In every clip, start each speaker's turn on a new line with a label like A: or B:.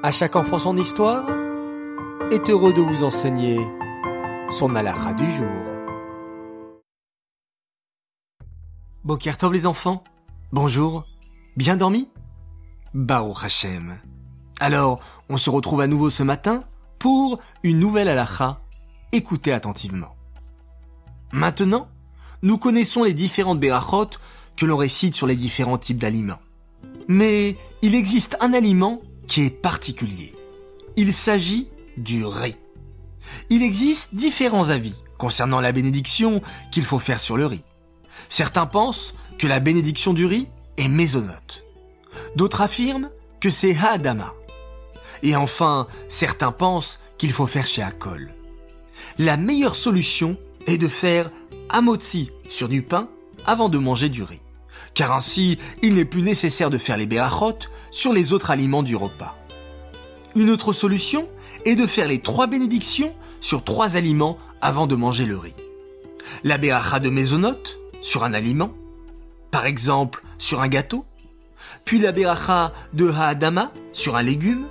A: À chaque enfant son histoire est heureux de vous enseigner son halakha du jour.
B: Bokertov les enfants, bonjour, bien dormi? Baruch Hashem. Alors, on se retrouve à nouveau ce matin pour une nouvelle halakha. Écoutez attentivement. Maintenant, nous connaissons les différentes berachot que l'on récite sur les différents types d'aliments. Mais il existe un aliment qui est particulier. Il s'agit du riz. Il existe différents avis concernant la bénédiction qu'il faut faire sur le riz. Certains pensent que la bénédiction du riz est mésonote. D'autres affirment que c'est Haadama. Et enfin, certains pensent qu'il faut faire chez Akol. La meilleure solution est de faire amotzi sur du pain avant de manger du riz. Car ainsi, il n'est plus nécessaire de faire les berachot sur les autres aliments du repas. Une autre solution est de faire les trois bénédictions sur trois aliments avant de manger le riz. La beracha de mésonote sur un aliment, par exemple sur un gâteau, puis la beracha de haadama sur un légume,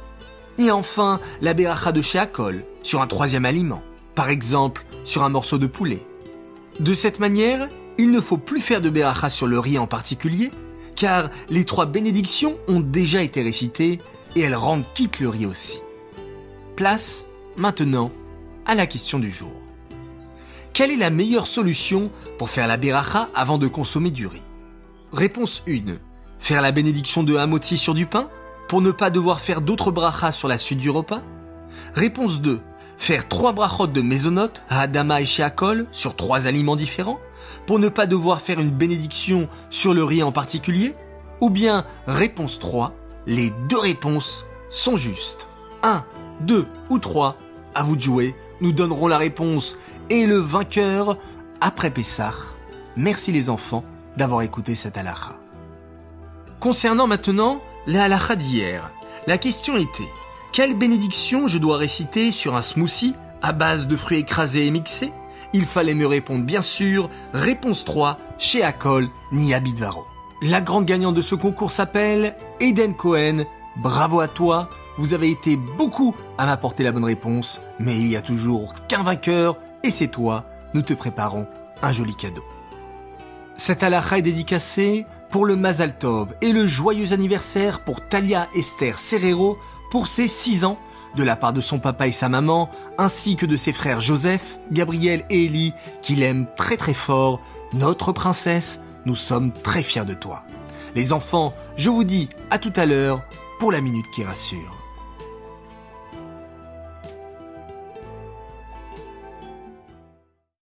B: et enfin la beracha de sheakol sur un troisième aliment, par exemple sur un morceau de poulet. De cette manière, il ne faut plus faire de beracha sur le riz en particulier, car les trois bénédictions ont déjà été récitées et elles rendent quitte le riz aussi. Place, maintenant, à la question du jour. Quelle est la meilleure solution pour faire la beracha avant de consommer du riz? Réponse 1. Faire la bénédiction de Hamoti sur du pain pour ne pas devoir faire d'autres brachas sur la suite du repas? Réponse 2. Faire trois brachot de mésonote à Adama et Sheakol sur trois aliments différents pour ne pas devoir faire une bénédiction sur le riz en particulier? Ou bien réponse 3. Les deux réponses sont justes. 1, 2 ou 3, à vous de jouer. Nous donnerons la réponse et le vainqueur après Pessah. Merci les enfants d'avoir écouté cette halakha. Concernant maintenant la halakha d'hier, la question était quelle bénédiction je dois réciter sur un smoothie à base de fruits écrasés et mixés? Il fallait me répondre bien sûr, réponse 3, chez Akol ni Abidvaro. La grande gagnante de ce concours s'appelle Eden Cohen. Bravo à toi, vous avez été beaucoup à m'apporter la bonne réponse, mais il y a toujours qu'un vainqueur, et c'est toi. Nous te préparons un joli cadeau. Cette halakha est dédicacée pour le Mazal Tov et le joyeux anniversaire pour Talia Esther Serrero pour ses 6 ans de la part de son papa et sa maman, ainsi que de ses frères Joseph, Gabriel et Ellie, qu'il aime très très fort. Notre princesse, nous sommes très fiers de toi. Les enfants, je vous dis à tout à l'heure pour la minute qui rassure.